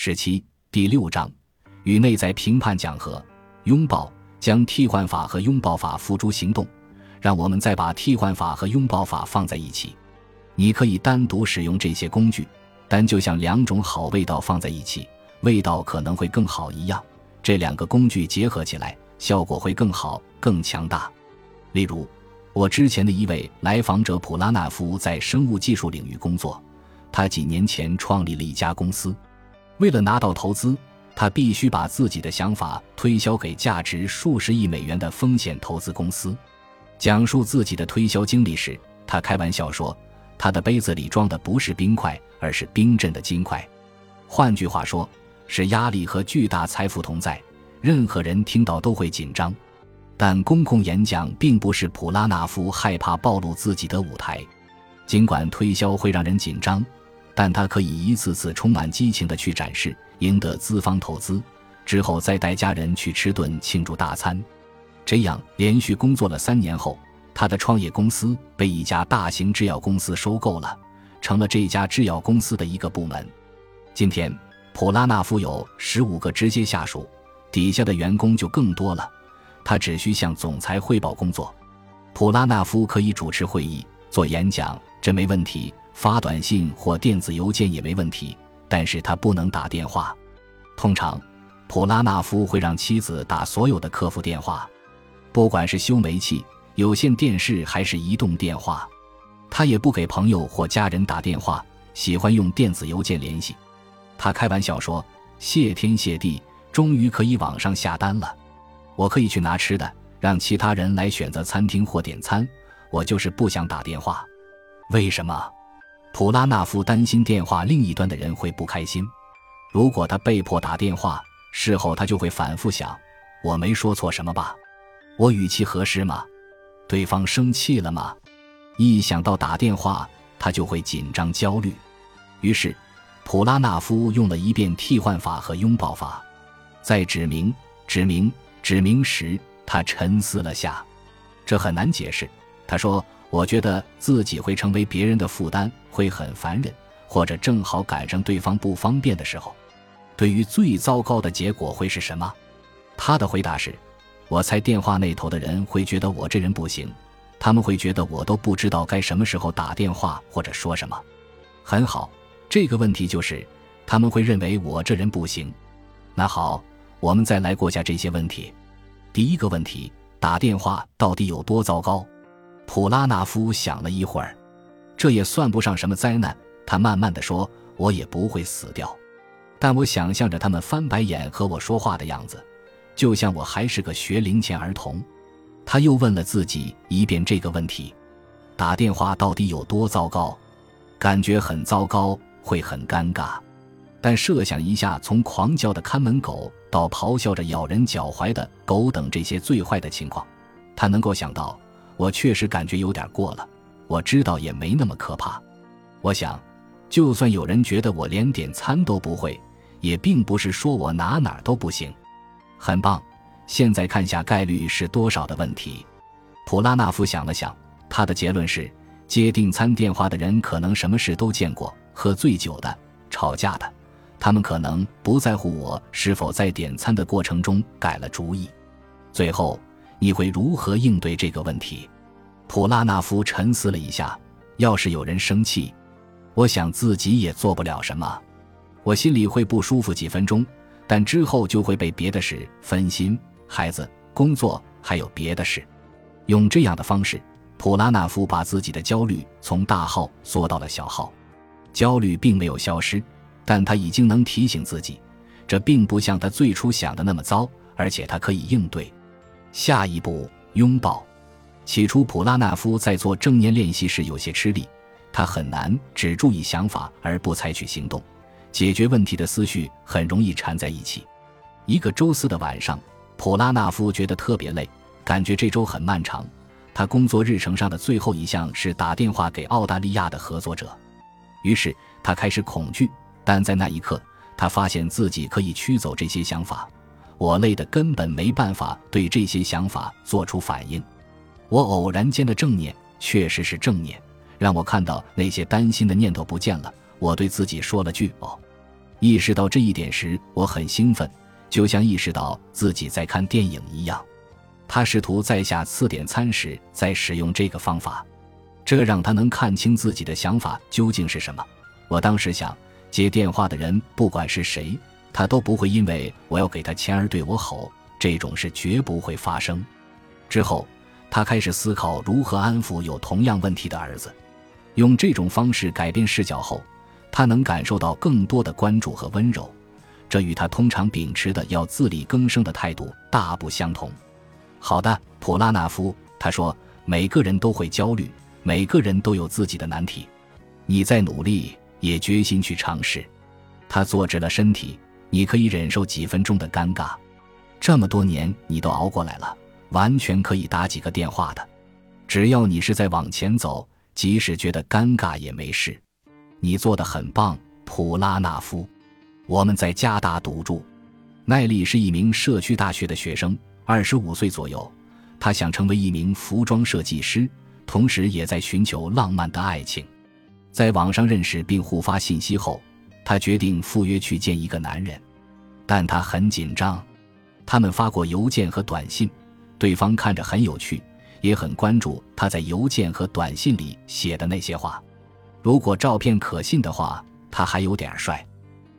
十七第六章与内在评判讲和拥抱，将替换法和拥抱法付诸行动。让我们再把替换法和拥抱法放在一起。你可以单独使用这些工具，但就像两种好味道放在一起，味道可能会更好一样。这两个工具结合起来，效果会更好、更强大。例如，我之前的一位来访者普拉纳夫在生物技术领域工作，他几年前创立了一家公司。为了拿到投资，他必须把自己的想法推销给价值数十亿美元的风险投资公司。讲述自己的推销经历时，他开玩笑说：“他的杯子里装的不是冰块，而是冰镇的金块。”换句话说，是压力和巨大财富同在，任何人听到都会紧张。但公共演讲并不是普拉纳夫害怕暴露自己的舞台，尽管推销会让人紧张。但他可以一次次充满激情地去展示，赢得资方投资，之后再带家人去吃顿庆祝大餐。这样连续工作了三年后，他的创业公司被一家大型制药公司收购了，成了这家制药公司的一个部门。今天，普拉纳夫有十五个直接下属，底下的员工就更多了。他只需向总裁汇报工作。普拉纳夫可以主持会议、做演讲，这没问题。发短信或电子邮件也没问题，但是他不能打电话。通常，普拉纳夫会让妻子打所有的客服电话，不管是修煤气、有线电视还是移动电话。他也不给朋友或家人打电话，喜欢用电子邮件联系。他开玩笑说：“谢天谢地，终于可以网上下单了，我可以去拿吃的，让其他人来选择餐厅或点餐。我就是不想打电话，为什么？”普拉纳夫担心电话另一端的人会不开心。如果他被迫打电话，事后他就会反复想：我没说错什么吧？我语气合适吗？对方生气了吗？一想到打电话，他就会紧张焦虑。于是，普拉纳夫用了一遍替换法和拥抱法。在指明、指明、指明时，他沉思了下。这很难解释。他说。我觉得自己会成为别人的负担，会很烦人，或者正好赶上对方不方便的时候。对于最糟糕的结果会是什么？他的回答是：我猜电话那头的人会觉得我这人不行，他们会觉得我都不知道该什么时候打电话或者说什么。很好，这个问题就是他们会认为我这人不行。那好，我们再来过下这些问题。第一个问题：打电话到底有多糟糕？普拉纳夫想了一会儿，这也算不上什么灾难。他慢慢的说：“我也不会死掉，但我想象着他们翻白眼和我说话的样子，就像我还是个学龄前儿童。”他又问了自己一遍这个问题：打电话到底有多糟糕？感觉很糟糕，会很尴尬。但设想一下，从狂叫的看门狗到咆哮着咬人脚踝的狗等这些最坏的情况，他能够想到。我确实感觉有点过了，我知道也没那么可怕。我想，就算有人觉得我连点餐都不会，也并不是说我哪哪都不行。很棒，现在看下概率是多少的问题。普拉纳夫想了想，他的结论是：接订餐电话的人可能什么事都见过，喝醉酒的、吵架的，他们可能不在乎我是否在点餐的过程中改了主意。最后。你会如何应对这个问题？普拉纳夫沉思了一下。要是有人生气，我想自己也做不了什么。我心里会不舒服几分钟，但之后就会被别的事分心，孩子、工作还有别的事。用这样的方式，普拉纳夫把自己的焦虑从大号缩到了小号。焦虑并没有消失，但他已经能提醒自己，这并不像他最初想的那么糟，而且他可以应对。下一步，拥抱。起初，普拉纳夫在做正念练习时有些吃力，他很难只注意想法而不采取行动，解决问题的思绪很容易缠在一起。一个周四的晚上，普拉纳夫觉得特别累，感觉这周很漫长。他工作日程上的最后一项是打电话给澳大利亚的合作者，于是他开始恐惧。但在那一刻，他发现自己可以驱走这些想法。我累得根本没办法对这些想法做出反应。我偶然间的正念确实是正念，让我看到那些担心的念头不见了。我对自己说了句“哦”，意识到这一点时，我很兴奋，就像意识到自己在看电影一样。他试图在下次点餐时再使用这个方法，这让他能看清自己的想法究竟是什么。我当时想，接电话的人不管是谁，他都不会因为我要给他钱而对我吼，这种事绝不会发生。之后，他开始思考如何安抚有同样问题的儿子，用这种方式改变视角后。他能感受到更多的关注和温柔，这与他通常秉持的要自力更生的态度大不相同。好的，普拉纳夫，他说，每个人都会焦虑，每个人都有自己的难题。你在努力，也决心去尝试。他坐直了身体，你可以忍受几分钟的尴尬。这么多年你都熬过来了，完全可以打几个电话的。只要你是在往前走，即使觉得尴尬也没事。你做的很棒，普拉纳夫。我们在加大赌注。奈利是一名社区大学的学生，二十五岁左右。他想成为一名服装设计师，同时也在寻求浪漫的爱情。在网上认识并互发信息后，他决定赴约去见一个男人，但他很紧张。他们发过邮件和短信，对方看着很有趣，也很关注他在邮件和短信里写的那些话。如果照片可信的话，他还有点帅。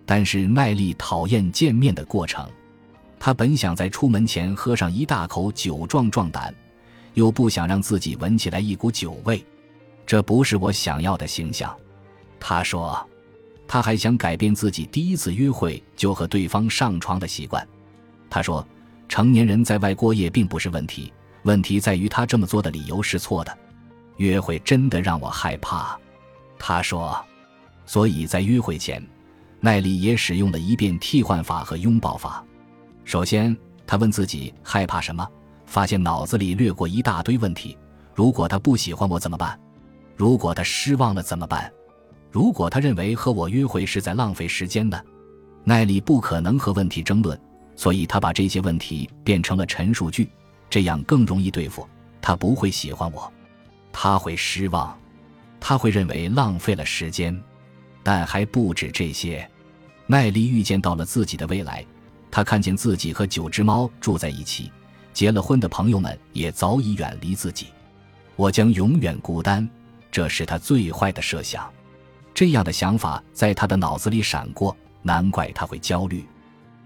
但是奈利讨厌见面的过程。他本想在出门前喝上一大口酒壮壮胆，又不想让自己闻起来一股酒味。这不是我想要的形象。他说，他还想改变自己第一次约会就和对方上床的习惯。他说，成年人在外过夜并不是问题，问题在于他这么做的理由是错的。约会真的让我害怕。他说，所以在约会前，奈利也使用了一遍替换法和拥抱法。首先，他问自己害怕什么，发现脑子里掠过一大堆问题：如果他不喜欢我怎么办？如果他失望了怎么办？如果他认为和我约会是在浪费时间呢？奈利不可能和问题争论，所以他把这些问题变成了陈述句，这样更容易对付。他不会喜欢我，他会失望。他会认为浪费了时间，但还不止这些。奈利预见到了自己的未来，他看见自己和九只猫住在一起，结了婚的朋友们也早已远离自己。我将永远孤单，这是他最坏的设想。这样的想法在他的脑子里闪过，难怪他会焦虑。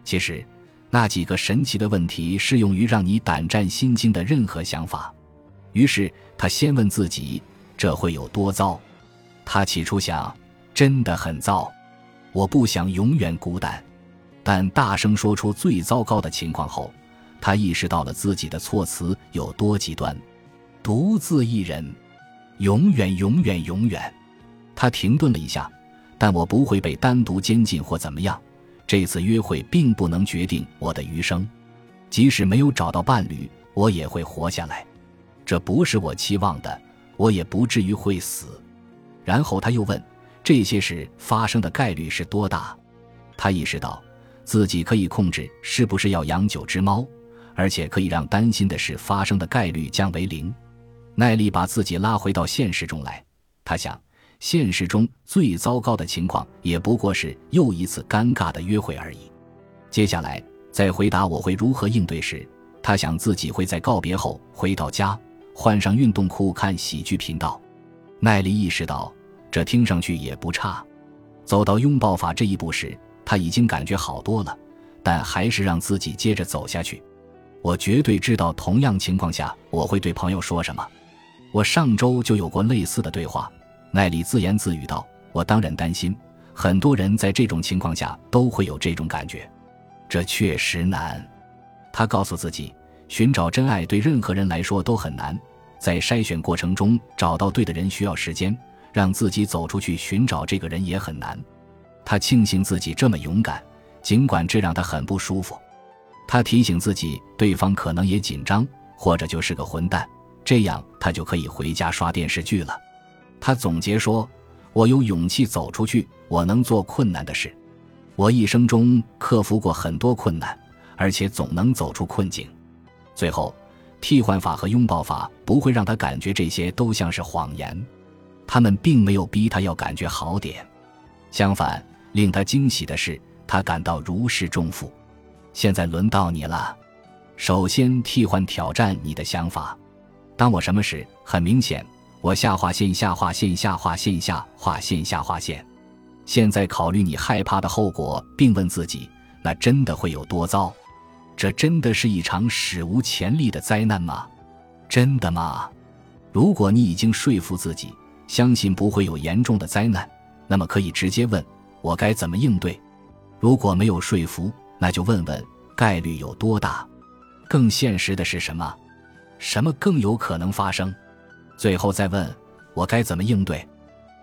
其实，那几个神奇的问题适用于让你胆战心惊的任何想法。于是他先问自己。这会有多糟？他起初想，真的很糟。我不想永远孤单。但大声说出最糟糕的情况后，他意识到了自己的措辞有多极端。独自一人，永远，永远，永远。他停顿了一下。但我不会被单独监禁或怎么样。这次约会并不能决定我的余生。即使没有找到伴侣，我也会活下来。这不是我期望的。我也不至于会死。然后他又问：“这些事发生的概率是多大？”他意识到自己可以控制是不是要养九只猫，而且可以让担心的事发生的概率降为零。耐力把自己拉回到现实中来。他想，现实中最糟糕的情况也不过是又一次尴尬的约会而已。接下来，在回答我会如何应对时，他想自己会在告别后回到家。换上运动裤看喜剧频道，奈利意识到这听上去也不差。走到拥抱法这一步时，他已经感觉好多了，但还是让自己接着走下去。我绝对知道同样情况下我会对朋友说什么。我上周就有过类似的对话。奈里自言自语道：“我当然担心，很多人在这种情况下都会有这种感觉。这确实难。”他告诉自己。寻找真爱对任何人来说都很难，在筛选过程中找到对的人需要时间，让自己走出去寻找这个人也很难。他庆幸自己这么勇敢，尽管这让他很不舒服。他提醒自己，对方可能也紧张，或者就是个混蛋，这样他就可以回家刷电视剧了。他总结说：“我有勇气走出去，我能做困难的事。我一生中克服过很多困难，而且总能走出困境。”最后，替换法和拥抱法不会让他感觉这些都像是谎言，他们并没有逼他要感觉好点。相反，令他惊喜的是，他感到如释重负。现在轮到你了，首先替换挑战你的想法。当我什么时？很明显，我下划线下划线下划线下划线下划线。现在考虑你害怕的后果，并问自己：那真的会有多糟？这真的是一场史无前例的灾难吗？真的吗？如果你已经说服自己，相信不会有严重的灾难，那么可以直接问我该怎么应对。如果没有说服，那就问问概率有多大。更现实的是什么？什么更有可能发生？最后再问我该怎么应对。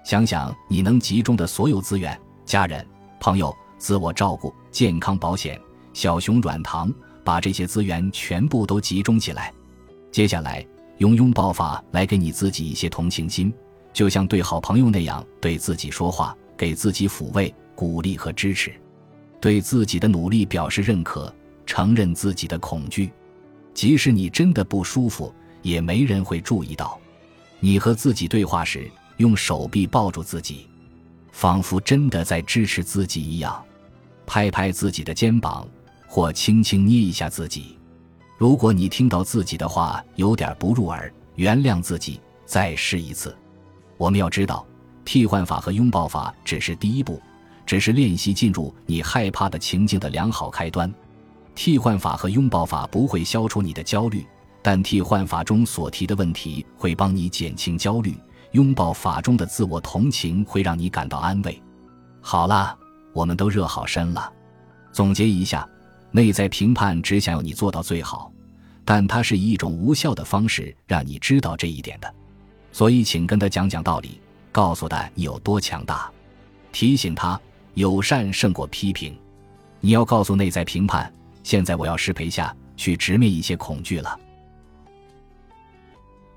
想想你能集中的所有资源：家人、朋友、自我照顾、健康保险、小熊软糖，把这些资源全部都集中起来。接下来用拥抱法来给你自己一些同情心，就像对好朋友那样对自己说话，给自己抚慰、鼓励和支持，对自己的努力表示认可，承认自己的恐惧。即使你真的不舒服，也没人会注意到。你和自己对话时。用手臂抱住自己，仿佛真的在支持自己一样，拍拍自己的肩膀，或轻轻捏一下自己。如果你听到自己的话有点不入耳，原谅自己，再试一次。我们要知道，替换法和拥抱法只是第一步，只是练习进入你害怕的情境的良好开端。替换法和拥抱法不会消除你的焦虑，但替换法中所提的问题会帮你减轻焦虑。拥抱法中的自我同情会让你感到安慰。好了，我们都热好身了。总结一下，内在评判只想要你做到最好，但它是以一种无效的方式让你知道这一点的。所以，请跟他讲讲道理，告诉他你有多强大，提醒他友善胜过批评。你要告诉内在评判，现在我要失陪下去直面一些恐惧了。